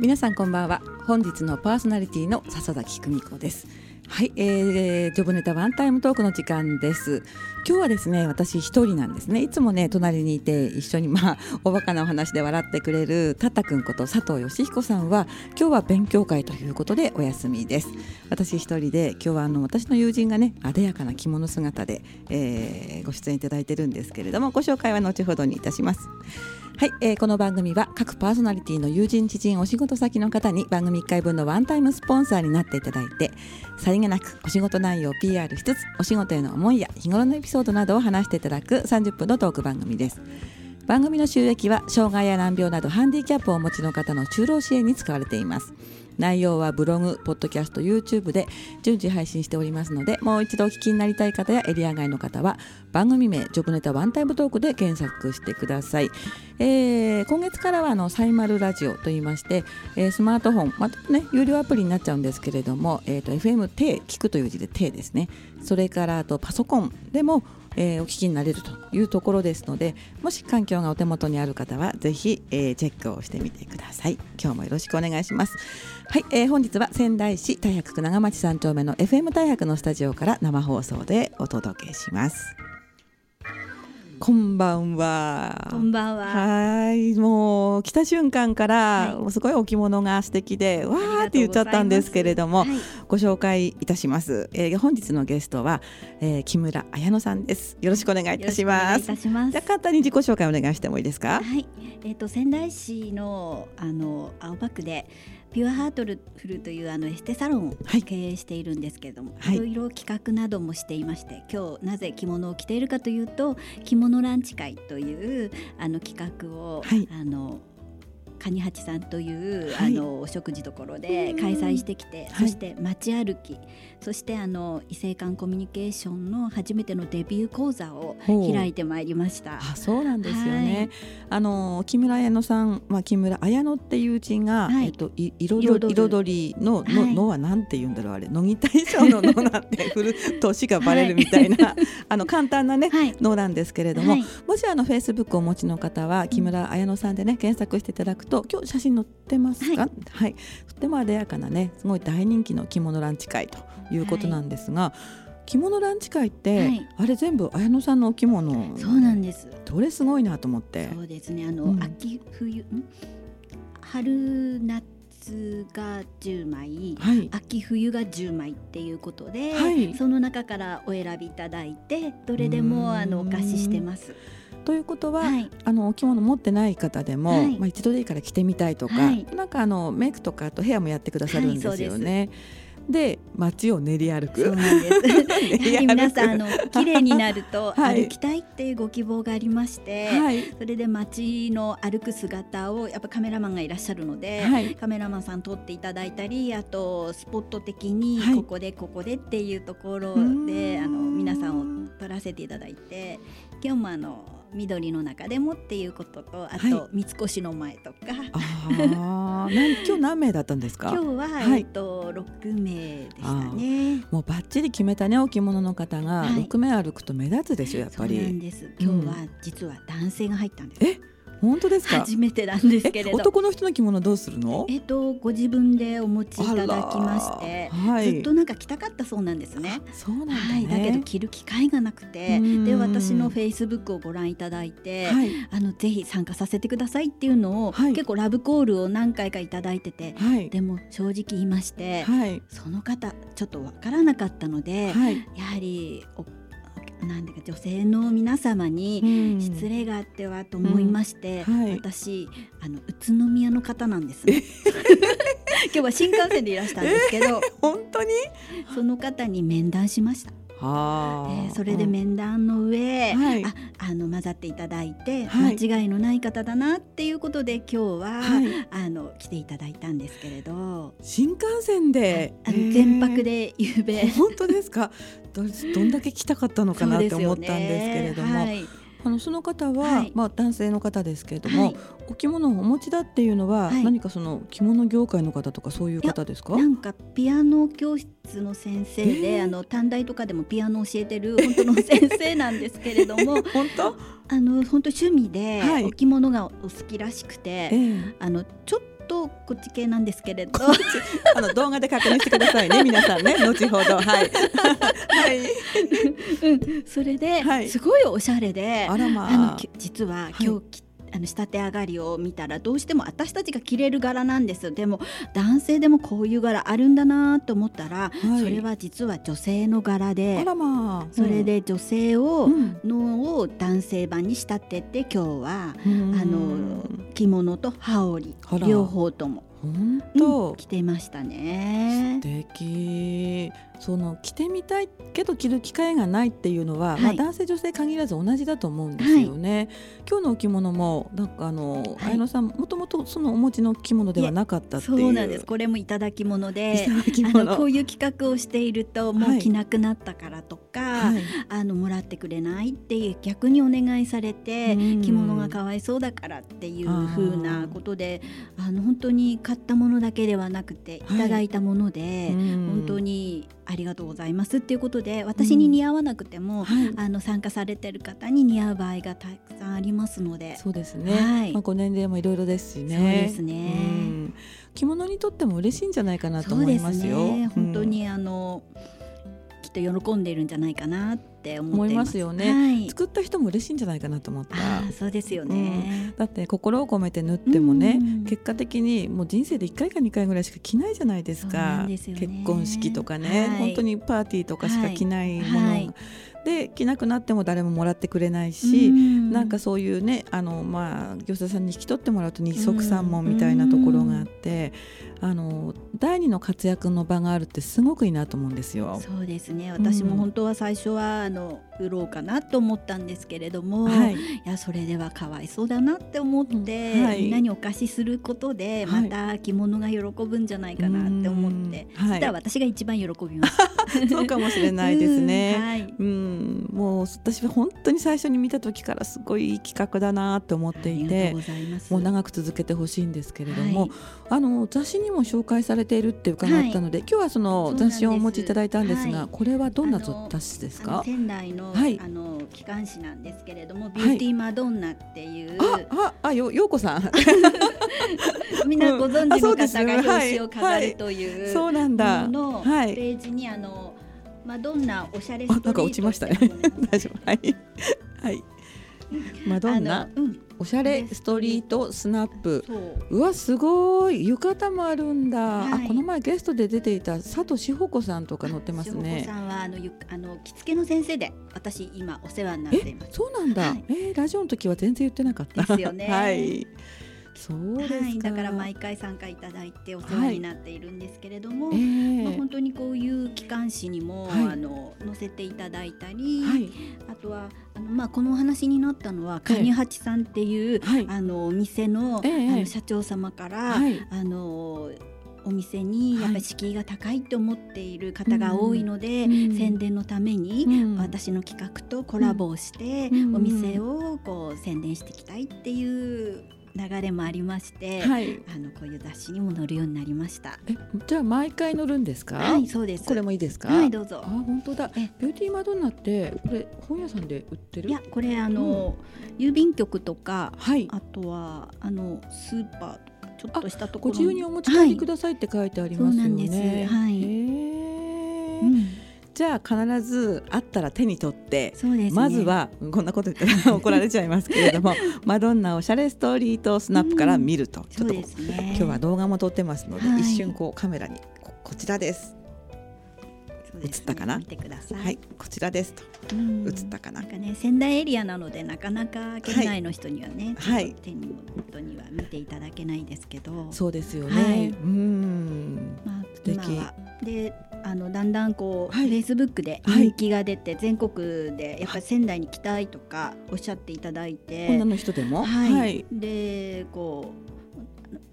皆さんこんばんは。本日のパーソナリティの笹崎久美子です。はい、えー、ジョブネタワンタイムトークの時間です。今日はですね私一人なんですね。いつもね隣にいて一緒にまあおバカなお話で笑ってくれるタタ君こと佐藤義彦さんは今日は勉強会ということでお休みです。私一人で今日はあの私の友人がねあでやかな着物姿で、えー、ご出演いただいてるんですけれどもご紹介は後ほどにいたします。はい、えー、この番組は各パーソナリティの友人知人お仕事先の方に番組1回分のワンタイムスポンサーになっていただいてさりげなくお仕事内容を PR 一つお仕事への思いや日頃のエピソードなどを話していただく30分のトーク番組です。番組の収益は障害や難病などハンディキャップをお持ちの方の就労支援に使われています。内容はブログ、ポッドキャスト、YouTube で順次配信しておりますのでもう一度お聞きになりたい方やエリア外の方は番組名ジョブネタワンタイムトークで検索してください、えー、今月からはあのサイマルラジオといいまして、えー、スマートフォンまたね有料アプリになっちゃうんですけれども、えー、FM 低聞くという字で低ですね。それからあとパソコンでもえー、お聞きになれるというところですのでもし環境がお手元にある方はぜひ、えー、チェックをしてみてください。今日もよろしくお願いします。はい、えー、本日は仙台市大白区長町三丁目の FM 大白のスタジオから生放送でお届けします。こんばんは。こんばんは。はい、もう来た瞬間から、はい、すごい置物が素敵で、わーって言っちゃったんですけれども、はい、ご紹介いたします。えー、本日のゲストは、えー、木村彩乃さんです。よろしくお願いいたします。いたします。じゃ簡単に自己紹介お願いしてもいいですか？はい、えっ、ー、と仙台市のあの青葉区で。ピュアハートルフルというあのエステサロンを経営しているんですけれども、はい、いろいろ企画などもしていまして今日なぜ着物を着ているかというと着物ランチ会というあの企画を、はい、あの蟹八さんという、はい、あのお食事所で開催してきて、そして街歩きそしてあの異性間コミュニケーションの初めてのデビュー講座を開いてまいりました。あそうなんですよね。はい、あの木村彩乃さん、まあ木村彩乃っていう字が、はい、えっと彩彩りのの、のはなんて言うんだろうあれ。乃木大将ののなんて振る年がバレるみたいな、あの簡単なね、のなんですけれども、もしあのフェイスブックをお持ちの方は木村彩乃さんでね検索していただくと今日写真載ってますか、はい、はい、とても艶やかなねすごい大人気の着物ランチ会ということなんですが、はい、着物ランチ会って、はい、あれ全部綾乃さんのお着物そうなんです。どれすごいなと思って。そうですね。あの、うん、秋冬春夏が10枚、はい、秋冬が10枚っていうことで、はい、その中からお選びいただいてどれでもあのお貸ししてます。ということは、はい、あのお着物持ってない方でも、はい、まあ、一度でいいから着てみたいとか、はい、なんかあのメイクとかとヘアもやってくださるんですよね。で街を練り歩く。そうなんです。皆さんあの綺麗になると 歩きたいっていうご希望がありまして、はい、それで街の歩く姿をやっぱカメラマンがいらっしゃるので、はい、カメラマンさん撮っていただいたり、あとスポット的にここでここでっていうところで、あの皆さんを撮らせていただいて、今日もあの緑の中でもっていうこととあと、三越の前とか。あ 今日何名だったんですか？今日は、はい、えっと六名でしたね。もうバッチリ決めたねお着物の方が六名歩くと目立つでしょやっぱり。そうなんです。今日は実は男性が入ったんです、うん、え？本当ですか？初めてなんですけれど。男の人の着物どうするの？えっとご自分でお持ちいただきまして、はい、ずっとなんか着たかったそうなんですね。そうなんだ、ね、はい、だけど着る機会がなくてで私のフェイスブックをご覧いただいて、はい、あのぜひ参加させてくださいっていうのを、はい、結構ラブコールを何回かいただいてて、でも正直言いまして、その方ちょっとわからなかったので、やはりおなんでか女性の皆様に失礼があってはと思いまして、うん。はい、私あの宇都宮の方なんです、ね、今日は新幹線でいらしたんですけど、本当に？その方に面談しました。はえー、それで面談の上、うんはい、ああの混ざっていただいて、はい、間違いのない方だなっていうことで今日は、はい、あの来ていただいたんですけれど。新幹線であの全泊で夕べ。本当ですか？どどんだけ来たかったのかなって思ったんですけれども。あのその方は、はい、まあ男性の方ですけれども、はい、お着物をお持ちだっていうのは、何かその着物業界の方とかそういう方ですか？なんかピアノ教室の先生で、えー、あの短大とかでもピアノを教えてる本当の先生なんですけれども、本当？あの本当趣味でお着物がお好きらしくて、あのちょっととこっち系なんですけれど。あの動画で確認してくださいね。皆さんね。後ほど。はい。はい、うん、それで、はい、すごいおしゃれであら、まあ、あの実は今日着あの仕立て上がりを見たらどうしても私たちが着れる柄なんですでも男性でもこういう柄あるんだなと思ったら、はい、それは実は女性の柄で、まあ、それで女性を、のを男性版に仕立てて今日は、あの着物と羽織両方とも。本当、うん、着てましたね。素敵その着てみたいけど着る機会がないっていうのは、はい、まあ、男性女性限らず同じだと思うんですよね、はい、今日のお着物もなんかあの、はい、綾野さんもともとそのお持ちの着物ではなかったっていう。そうなんです。これもいただき物であのこういう企画をしているともう着なくなったからとか、あのもらってくれないっていう逆にお願いされて着物がかわいそうだからっていうふうなことであの本当に買ったものだけではなくてい。ただいたもので、本当にありがとうございますっていうことで私に似合わなくても、うんはい、あの参加されてる方に似合う場合がたくさんありますので。そうですね、はい、まあ、ご年齢もいろいろですしね。そうですね、うん、着物にとっても嬉しいんじゃないかなと思いますよ。ね、本当にあの、きっと喜んでいるんじゃないかなって思いますよね、はい、作った人も嬉しいんじゃないかなと思った。そうですよね、うん、だって心を込めて縫ってもね、うん、結果的にもう人生で1回か2回ぐらいしか着ないじゃないですか、ね、結婚式とかね、はい、本当にパーティーとかしか着ないもの、はい、で着なくなっても誰ももらってくれないし、うん、なんかそういうねあの、まあ、業者さんに引き取ってもらうと二足三門みたいなところがあって、あの第二の活躍の場があるってすごくいいなと思うんですよ。そうですね。私も本当は最初はあの売ろうかなと思ったんですけれども、はい、いやそれではかわいそうだなって思って、うんはい、みんなにお貸しすることでまた着物が喜ぶんじゃないかなって思って、はい、そしたら私が一番喜びます。そうかもしれないですね。うん、はい、うんもう私は本当に最初に見た時からすごいいい企画だなって思っていてもう長く続けてほしいんですけれども、あの雑誌にも紹介されているって伺ったので、今日はその雑誌をお持ちいただいたんですが、これはどんな雑誌ですか？仙台のはい、あの機関誌なんですけれども、ビューティーマドンナっていう、はい、ああよようこさん。みんなご存知の方が表紙を飾るという、そうなんだ。のページにあのマドンナおしゃれストリートなんか落ちましたね。大丈夫。はい。はい。マドンナ、うん、おしゃれストリートスナップ。う。わすごい浴衣もあるんだ、はい、あこの前ゲストで出ていた佐藤志保子さんとか載ってますね。さんはあのゆあの着付けの先生で私今お世話になっています。そうなんだ、はい、えー、ラジオの時は全然言ってなかった。ですよね。はいそうです、はい、だから毎回参加いただいてお世話になっているんですけれども、はい、まあ、本当にこういう機関誌にも、はい、あの載せていただいたり、あとはあの、まあ、このお話になったのは蟹八さんっていう、あのお店の,、あの社長様から、あのお店にやっぱり敷居が高いと思っている方が多いので、宣伝のために私の企画とコラボをして、お店をこう宣伝していきたいっていう流れもありまして、はい、あのこういう雑誌にも載るようになりました。え、じゃあ毎回載るんですか？はい、そうです。これもいいですか？はい、どうぞ。あ、本当だ。え、ビューティーマドンナってこれ本屋さんで売ってる？いや、これあの、うん、郵便局とか、はい、あとはあのスーパーとかちょっとしたところご自由にお持ち帰りくださいって書いてありますよね。はい。うんじゃあ必ずあったら手に取って、ね、まずはこんなこと言ったら怒られちゃいますけれども マドンナおしゃれストーリーとスナップから見ると、うん、ちょっと、ね、今日は動画も撮ってますので、はい、一瞬こうカメラにここちらです。映ったかな？はい、こちらですと。映ったかな？なんかね、仙台エリアなので、なかなか県内の人にはね、はい、手に元には見ていただけないですけど。そうですよね。はい、うん。まあ、素敵。で、あのだんだんこう、フェイスブックで人気が出て、全国でやっぱり仙台に来たいとかおっしゃっていただいて、女の人でも、はい、でこう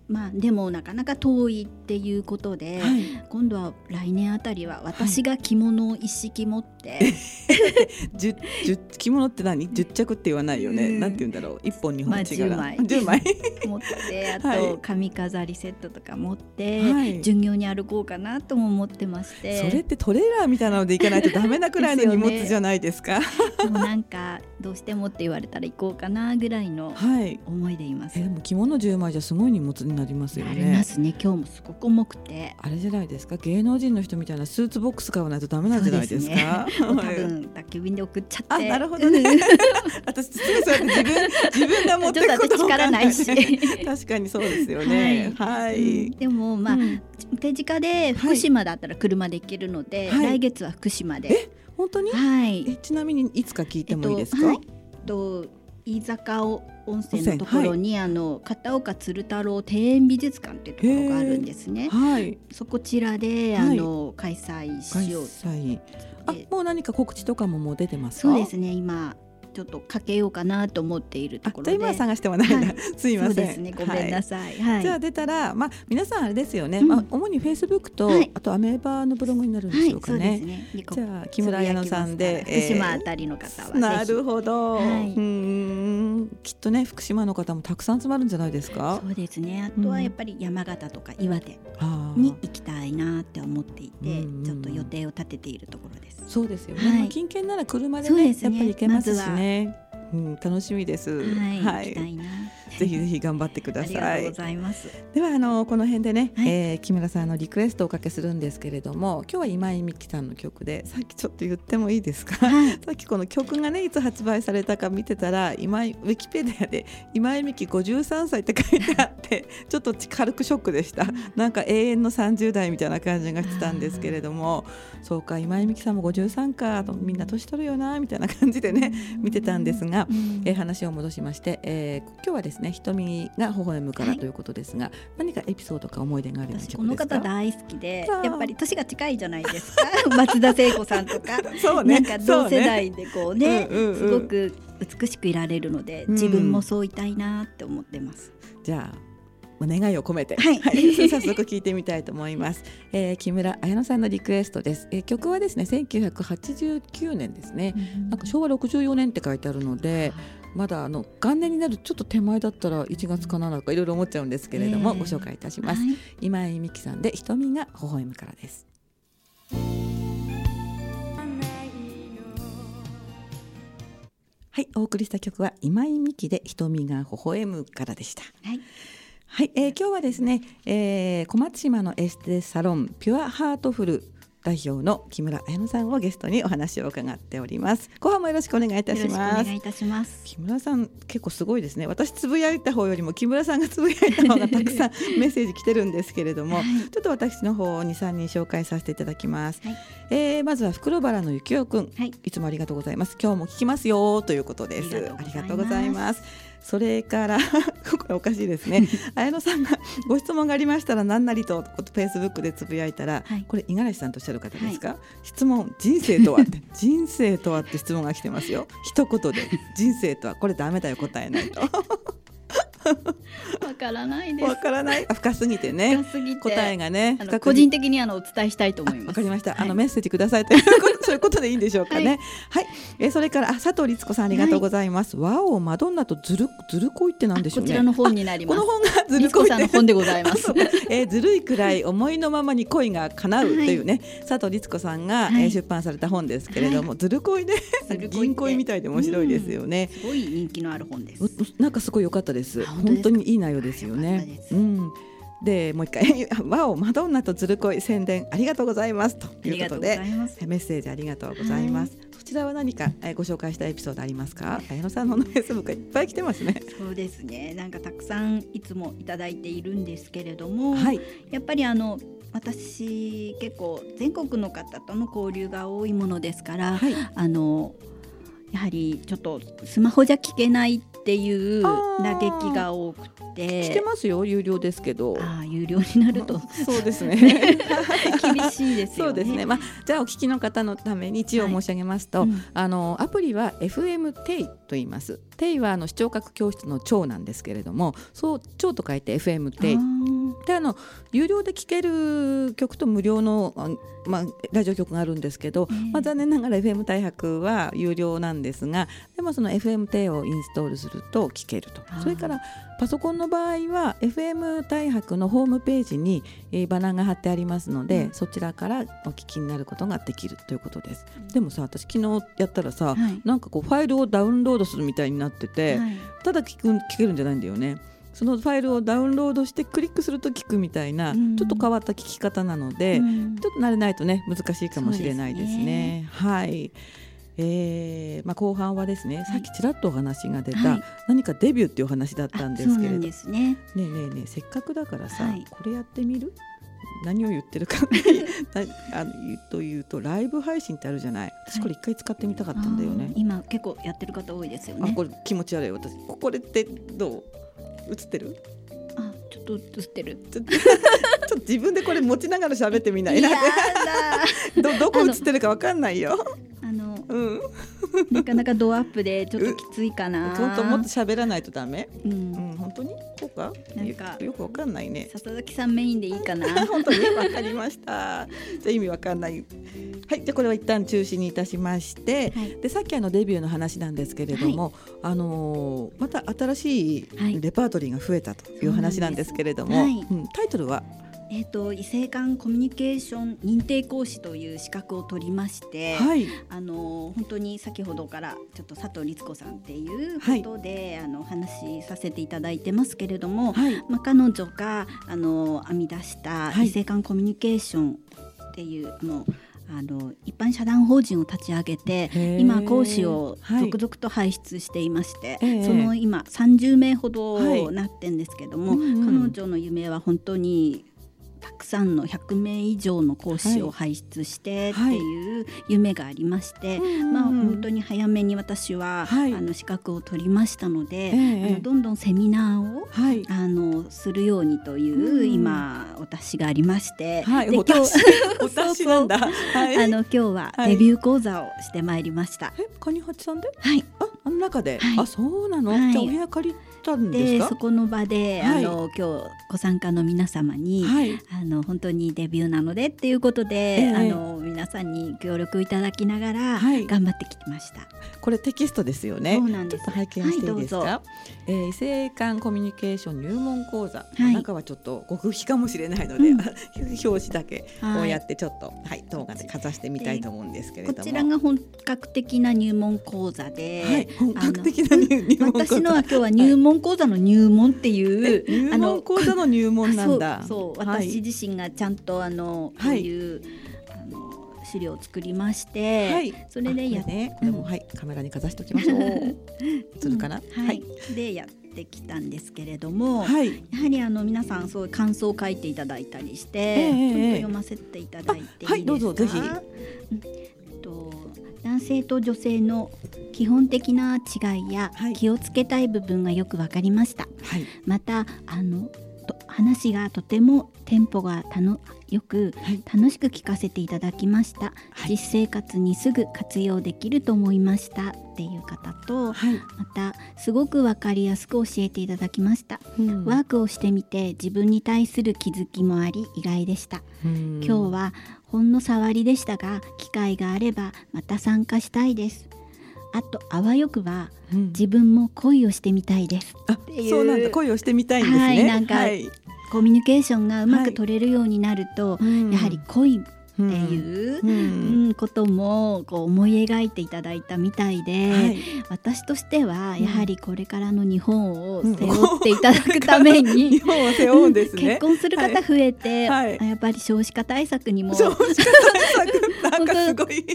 まあでもなかなか遠いっていうことで、はい、今度は来年あたりは私が着物を一式持って、はい、着物って何？十着って言わないよね、うん、なんて言うんだろう？一本二本違う、まあ、10枚。持って あと髪飾りセットとか持って、はい、巡業に歩こうかなとも思ってまして。それってトレーラーみたいなので行かないとダメなくらいの荷物じゃないですか？でもなんかどうしてもって言われたら行こうかなぐらいの思いでいます、はい、えでも着物10枚じゃすごい荷物になりますよね。ありますね。今日もすごく重くて。あれじゃないですか？芸能人の人みたいなスーツボックス買わないとダメなんじゃないですか、ね、多分宅急便で送っちゃって。なるほどね。私自分自分が持ってくこと力ないし。確かにそうですよね。はい、はい、でもまあ、うん、手近で福島だったら車で行けるので、はい、来月は福島で。本当に？はい。ちなみにいつか聞いてもいいですか、えっと、飯坂温泉のところに、はい、あの片岡鶴太郎庭園美術館っていうところがあるんですね。はい、そこちらで、あの開催しようあもう何か告知とかももう出てますそうですね今ちょっとかけようかなと思っているところで。今探してはないな、はい、すいません。ね、ごめんなさい。はい。じゃあ出たら、まあ皆さんあれですよね。うん、まあ主にフェイスブックと、はい、あとアメーバのブログになるんでしょうかね。ねじゃあ木村彩乃さんで、福島あたりの方はなるほど。うんきっとね福島の方もたくさん集まるんじゃないですか？そうですね。あとはやっぱり山形とか岩手に行きたいなって思っていて、ちょっと予定を立てているところです。そうですよね。近県なら車でねやっぱり行けますしね。うん、楽しみです。はい、はい、ぜひぜひ頑張ってください。いではあのこの辺でね、はい、えー、木村さんのリクエストをおかけするんですけれども、今日は今井美樹さんの曲でさっきちょっと言ってもいいですか？はい、さっきこの曲がねいつ発売されたか見てたら今井ウィキペディアで今井美樹53歳って書いてあって ちょっと軽くショックでした。なんか永遠の30代みたいな感じがしてたんですけれども、そうか今井美樹さんも53かとみんな年取るよなみたいな感じでね見てたんですが、えー、話を戻しまして、えー、今日はですね瞳が微笑むからということですが、はい、何かエピソードか思い出がある私この方大好きでやっぱり年が近いじゃないですか。松田聖子さんとか。そう、ね、なんか同世代でこうね、うんうんうん、すごく美しくいられるので自分もそういたいなって思ってます。じゃあ願いを込めて、はい、早速聞いてみたいと思います、えー、木村彩乃さんのリクエストです、えー、曲はですね1989年ですね、ん、なんか昭和64年って書いてあるのでまだあの元年になるちょっと手前だったら1月かなとかいろいろ思っちゃうんですけれども、えー、ご紹介いたします、はい、今井美樹さんで瞳が微笑むからです。はい、お送りした曲は今井美樹で瞳が微笑むからでした。はい。はい、えー、今日はですね、えー、小松島のエステサロンピュアハートフル代表の木村彩乃さんをゲストにお話を伺っております。後半もよろしくお願いいたします。お願いいたします。木村さん結構すごいですね。私つぶやいた方よりも木村さんがつぶやいた方がたくさん メッセージ来てるんですけれども、はい、ちょっと私の方を2、3人紹介させていただきます、はい、えー、まずは袋原のゆきおくん、はい、いつもありがとうございます。今日も聞きますよということです。ありがとうございますそれから これおかしいですね。綾乃さんがご質問がありましたら何なりとフェイスブックでつぶやいたら、はい、これ五十嵐さんとおっしゃる方ですか、はい、質問人生とは？っ て人生とはって質問が来てますよ。一言で。人生とはこれダメだよ答えないと わからないです。わからない。深すぎてね。深すぎて答えがね。個人的にあのお伝えしたいと思います。わかりました。はい、あのメッセージくださいという そういうことでいいんでしょうかね。はい。はい、えそれからあ佐藤律子さんありがとうございます。はい、わおマドンナとずるずるこいってなんでしょうね。こちらの本になります。この本がずるこいさんの本でございます。えー、ずるいくらい思いのままに恋が叶うというね、佐藤律子さんが、は出版された本ですけれども、ずるこいで銀恋みたいで面白いですよね。すごい人気のある本です。なんかすごい良かったです。本当にいい内容ですよね。うん。でもう一回「わおマドンナとずるこい宣伝ありがとうございます」ということでメッセージありがとうございます。はい、そちらは何か、えご紹介したエピソードありますか？綾野さんのフェイスブックいっぱい来てますね。そうですね。なんかたくさんいつもいただいているんですけれども、はい、やっぱりあの私結構全国の方との交流が多いものですから、はい、あのやはりちょっとスマホじゃ聞けないっっていう嘆きが多くて。してますよ有料ですけど。あ有料になると。そうですね。厳しいですよね。そうですね。まあじゃあお聞きの方のために一応申し上げますと、はいうん、あのアプリは FM テイと言います。テイはあの視聴覚教室の長なんですけれどもそう長と書いて FM テイであの有料で聴ける曲と無料のまあ、ラジオ局があるんですけど、えー、まあ、残念ながら FM 大白は有料なんですがでもその FM テイをインストールすると聴けると。それからパソコンの場合は FM 大白のホームページに、えー、バナーが貼ってありますので、うん、そちらからお聞きになることができるということです。うん、でもさ私昨日やったらさ、はい、なんかこうファイルをダウンロードするみたいになってて、はい、ただ聞く聞けるんじゃないんだよね。そのファイルをダウンロードしてクリックすると聞くみたいな、うん、ちょっと変わった聞き方なので、うん、ちょっと慣れないとね難しいかもしれないですね。すね。はい。えーまあ、後半はですね、はい、さっきちらっとお話が出た、はい、何かデビューっていうお話だったんですけれどねえね。えねえねえせっかくだからさ、はい、これやってみる？何を言ってるか。あのというとライブ配信ってあるじゃない。私これ一回使ってみたかったんだよね、今結構やってる方多いですよね。あこれ気持ち悪い。私これってどう？映ってる？あちょっと映ってる ちょっと自分でこれ持ちながら喋ってみない？な どどこ映ってるかわかんないよあの、うん、なかなかドアップでちょっときついかな。本当もっと喋らないとダメ？うん、うん、本当に？こうか？なんかよくわかんないね。笹崎さんメインでいいかな。本当に？わかりました。じゃ意味わかんない。はい、じゃこれは一旦中止にいたしまして、はい、でさっきあのデビューの話なんですけれども、はい、あのー、また新しいレパートリーが増えたという話なんですけれども、はい、うん、タイトルは？えーと、異性間コミュニケーション認定講師という資格を取りまして、はい、あの本当に先ほどからちょっと佐藤律子さんっていうことで、はい、あの話させていただいてますけれども、はい、まあ、彼女があの編み出した異性間コミュニケーションっていうの、あの一般社団法人を立ち上げて今講師を続々と輩出していまして、はい、その今30名ほどなってんですけども、はいうんうん、彼女の夢は本当にたくさんの100名以上の講師を輩出してっていう夢がありまして、はい、まあ、本当に早めに私は、はい、あの資格を取りましたので、えー、あのどんどんセミナーを、はい、あのするようにという今お達しがありまして、はい、で今日 お達しなんだ。あの今日はデビュー講座をしてまいりました。え、カニハチさんで？はい。あ、あの中で、あ、そうなの？じゃお部屋借りたんでそこの場で、あの今日ご参加の皆様に、あの本当にデビューなのでっていうことで、えー、あの皆さんに協力いただきながら頑張ってきました。はい、これテキストですよね。そうなんです。拝見していいですか？はい、えー、異性間コミュニケーション入門講座、はい、中はちょっと極秘かもしれないので、うん、表紙だけこうやってちょっと、はい、動画でかざしてみたいと思うんですけれども、こちらが本格的な入門講座で、はい、本格的な入門私のは今日は入門講座の入門っていう、入門講座の入門なんだ。そう私自身がちゃんとあの、こういう、あの資料を作りまして、はい、それでやね、これも、はい、カメラにかざしておきましょう。映るかな、はい、でやってきたんですけれども、はい、やはりあの皆さんそう感想を書いていただいたりして、えー、ちょっと読ませていただいてはい、どうぞぜひ。と男性と女性の基本的な違いや気をつけたい部分がよくわかりました。はい、またあの話がとてもテンポがたのよく、楽しく聞かせていただきました、はい、実生活にすぐ活用できると思いました。っていう方と、はい、またすごくわかりやすく教えていただきました、うん、ワークをしてみて自分に対する気づきもあり意外でした、うん、今日はほんの触りでしたが機会があればまた参加したいです。あとあわよくば、うん、自分も恋をしてみたいです。そうなんだ。恋をしてみたいんですね、はい、なんか、はい、コミュニケーションがうまく取れるようになると、はい、やはり恋っていう、うん、こともこう思い描いていただいたみたいで、はい、私としてはやはりこれからの日本を背負っていただくために、日本を背負うんですね。結婚する方増えて、はい、やっぱり少子化対策にも。少子化対策。なんかすごい。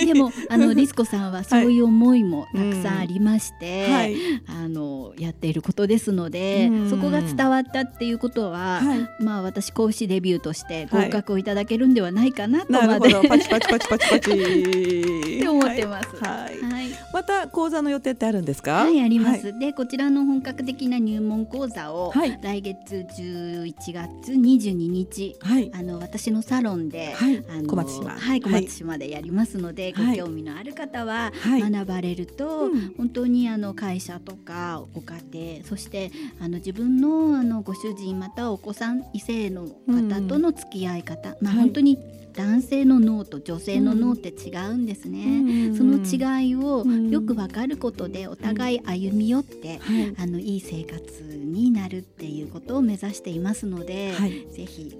でもあのリスコさんはそういう思いもたくさんありまして、はい、あのやっていることですので、そこが伝わったっていうことは、まあ私講師デビューとして合格をいただけるんではないないかなとなるほど。パチパチパチパチパチ。って思ってます。はい。はい、また講座の予定ってあるんですか？はいあります。はい、でこちらの本格的な入門講座を、はい、来月11月22日、はい、あの私のサロンで、はい、あの小松島。はい小松島でやりますので、ご興味のある方は学ばれると、うん、本当にあの会社とかご家庭そしてあの自分のあのご主人またお子さん異性の方との付き合い方、まあ本当に男性の脳と女性の脳って違うんですね、その違いをよく分かることでお互い歩み寄って、はい、あのいい生活になるっていうことを目指していますので、はい、ぜひ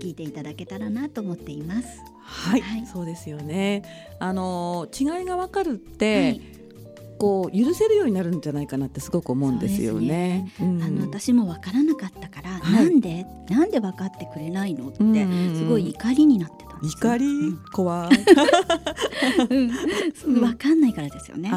聞いていただけたらなと思っています。はい、はい、そうですよね。あの違いがわかるって、こう許せるようになるんじゃないかなってすごく思うんですよね。ね。うん、あの私もわからなかったから、はい、なんで？なんで分かってくれないの？ってすごい怒りになってた怒り、うん、怖。い、うん、分かんないからですよね。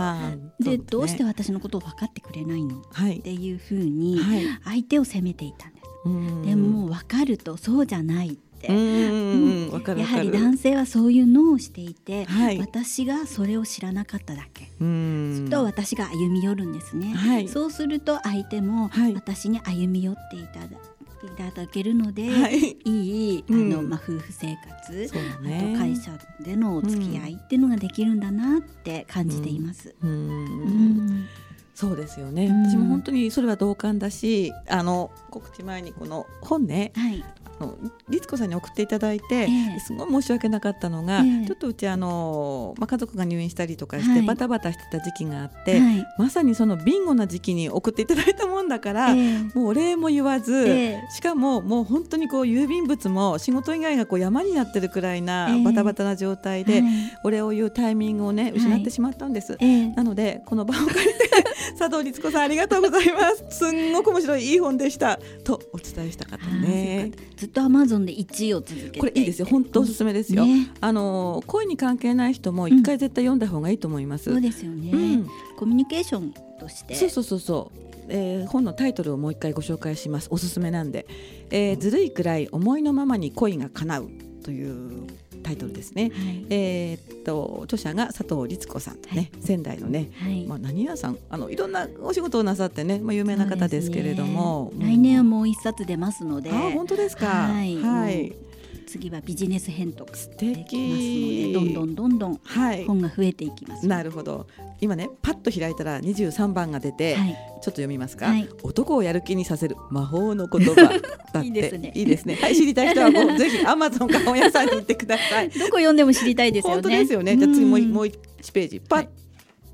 で、ね、どうして私のことを分かってくれないの、はい、っていうふうに相手を責めていたんです。でも分かるとそうじゃない。やはり男性はそういうのをしていて、はい、私がそれを知らなかっただけ。すると私が歩み寄るんですね、はい、そうすると相手も私に歩み寄っていただいただけるので、はい、いいあの、うん、まあ、夫婦生活、ね、あと会社でのお付き合いっていうのができるんだなって感じています。うん、うん。そうですよね、私も本当にそれは同感だしあの告知前にこの本ね、はい、の律子さんに送っていただいて、えー、すごい申し訳なかったのが、えー、ちょっとうちあの、まあ、家族が入院したりとかして、バタバタしてた時期があって、はい、まさにそのビンゴな時期に送っていただいたもんだから、えー、もうお礼も言わず、しかももう本当にこう郵便物も仕事以外がこう山になってるくらいなバタバタな状態で、お礼を言うタイミングをね失ってしまったんです。なのでこの場を借りて佐藤律子さんありがとうございます。すんごく面白いいい本でした。とお伝えしたかったね。ずっとアマゾンで1位を続けて。これいいですよ。本当おすすめですよ、ね、あの恋に関係ない人も一回絶対読んだ方がいいと思います、うん、そうですよね、うん、コミュニケーションとして。そうそうそうそう。えー、本のタイトルをもう一回ご紹介します。おすすめなんで、えー、ずるいくらい思いのままに恋が叶うというタイトルですね。はい、えー、っと著者が佐藤律子さんね、はい、仙台のね、はい、まあ何屋さんあのいろんなお仕事をなさってね、まあ有名な方ですけれども、ね、来年はもう一冊出ますので、あ本当ですか。はい。はい次はビジネス編とかできますのでどんどんどんどん本が増えていきます、はい、なるほど。今ねパッと開いたら23番が出て、はい、ちょっと読みますか、はい、男をやる気にさせる魔法の言葉 いいですね。いいですね。はい知りたい人はもう ぜひアマゾンか本屋さんに行ってください。どこ読んでも知りたいですよね。本当ですよね。じゃあ次もうもう1ページ。パッ、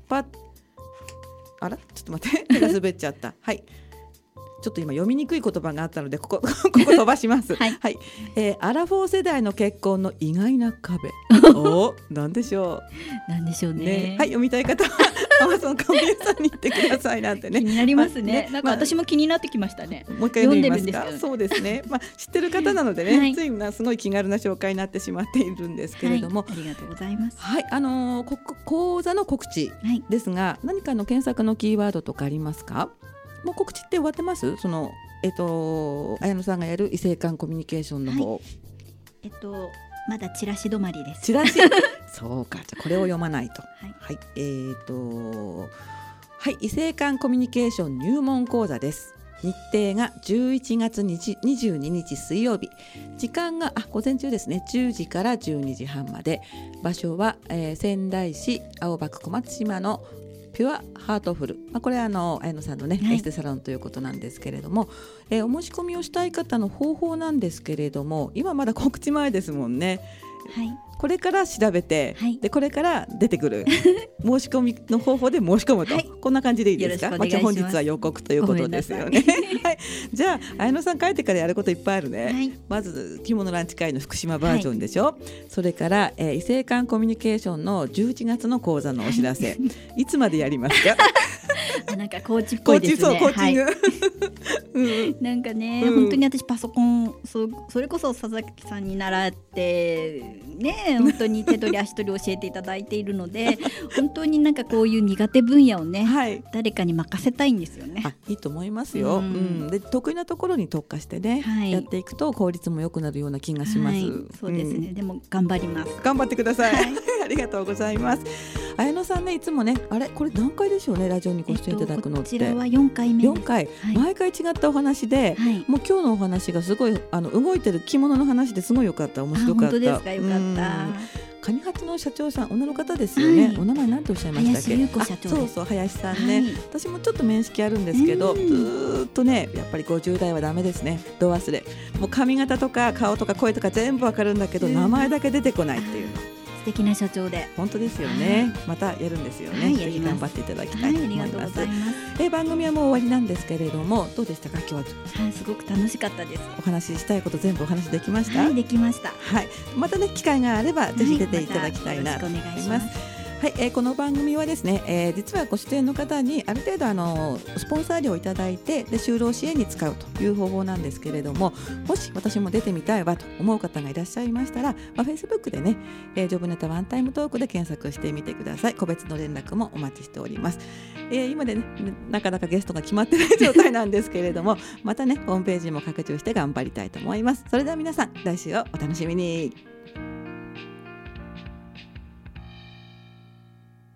パッあら？ちょっと待って。手が滑っちゃった。はいちょっと今読みにくい言葉があったのでここ ここ飛ばします。はい、はい、えー、アラフォー世代の結婚の意外な壁。お、なんでしょう。なんでしょうね。ねはい、読みたい方は アマゾンカメラさんに行ってくださいなんてね。気になりますね。ねなんか私も気になってきましたね。もう一回読んでみますか？そうですね。まあ知ってる方なのでね、はい、ついなすごい気軽な紹介になってしまっているんですけれども。はい、ありがとうございます。はい、あのー、講座の告知ですが、何かの検索のキーワードとかありますか？もう告知って終わってます？そのえっと綾野さんがやる異性間コミュニケーションの方、はい、えっとまだチラシ止まりです。チラシ？そうか。じゃこれを読まないと。はい、はい、えっ、ー、とはい。異性間コミュニケーション入門講座です。日程が11月22日水曜日。時間があ午前中ですね。10時から12時半まで。場所は、えー、仙台市青葉区小松島のピュアハートフル、まあ、これはあの綾野さんのね、はい、エステサロンということなんですけれども、えー、お申し込みをしたい方の方法なんですけれども今まだ告知前ですもんね。はいこれから調べて、はい、でこれから出てくる 申し込みの方法で申し込むと、はい、こんな感じでいいですか？まあ、本日は予告ということですよね。はい、じゃあ綾野さん帰ってからやることいっぱいあるね、はい、まず着物ランチ会の福島バージョンでしょ、それから、えー、異性間コミュニケーションの11月の講座のお知らせ、い、つまでやりますか？あなんかコーチっぽいですね。コーチング、はい、なんかね、うん、本当に私パソコンそそれこそ佐々木さんに習ってね本当に手取り足取り教えていただいているので 本当になんかこういう苦手分野をね、はい、誰かに任せたいんですよね。いいと思いますよ。うん、で得意なところに特化してね、はい、やっていくと効率も良くなるような気がします。そうですね、でも頑張ります。頑張ってください。ありがとうございます。綾野さんねいつもねあれこれ何回でしょうねラジオにご出演いただくのって。こちらは4回目4回、はい、毎回違ったお話で、はい、もう今日のお話がすごいあの動いてる着物の話ですごい良かった。面白かった。本当ですか？良かった。カニの社長さん女の方ですよね、はい、お名前なんておっしゃいましたっけ？そうそう林さんね、はい、私もちょっと面識あるんですけど、ずっとねやっぱり50代はダメですね。度忘れ。もう髪型とか顔とか声とか全部わかるんだけど、名前だけ出てこないっていう。の。敵な社長で。本当ですよね、はい、またやるんですよね、はい、ぜひ頑張っていただきたいと思います。はい、ます。え番組はもう終わりなんですけれどもどうでしたか？今日は、はい、すごく楽しかったです。お話ししたいこと全部お話できました？はいできました。はい。またね機会があればぜひ出ていただきたいなと思いますはい、えー、この番組はですね、えー、実はご出演の方にある程度あのスポンサー料をいただいてで就労支援に使うという方法なんですけれどももし私も出てみたいわと思う方がいらっしゃいましたら、まあ、Facebook でね、えー、ジョブネタワンタイムトークで検索してみてください。個別の連絡もお待ちしております、えー、今でねなかなかゲストが決まってない状態なんですけれども またねホームページも拡充して頑張りたいと思います。それでは皆さん来週をお楽しみに。